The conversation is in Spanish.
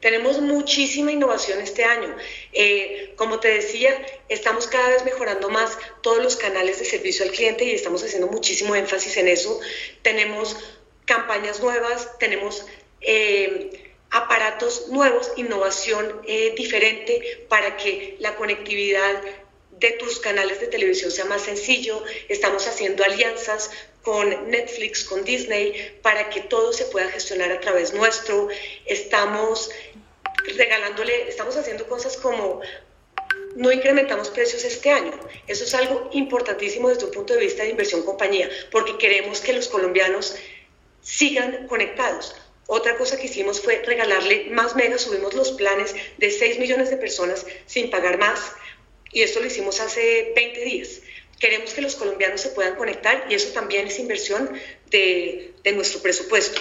Tenemos muchísima innovación este año. Eh, como te decía, estamos cada vez mejorando más todos los canales de servicio al cliente y estamos haciendo muchísimo énfasis en eso. Tenemos campañas nuevas, tenemos eh, aparatos nuevos, innovación eh, diferente para que la conectividad de tus canales de televisión sea más sencillo. Estamos haciendo alianzas con Netflix, con Disney, para que todo se pueda gestionar a través nuestro. Estamos regalándole, estamos haciendo cosas como no incrementamos precios este año. Eso es algo importantísimo desde un punto de vista de inversión compañía, porque queremos que los colombianos sigan conectados. Otra cosa que hicimos fue regalarle más megas, subimos los planes de 6 millones de personas sin pagar más, y esto lo hicimos hace 20 días. Queremos que los colombianos se puedan conectar y eso también es inversión de, de nuestro presupuesto.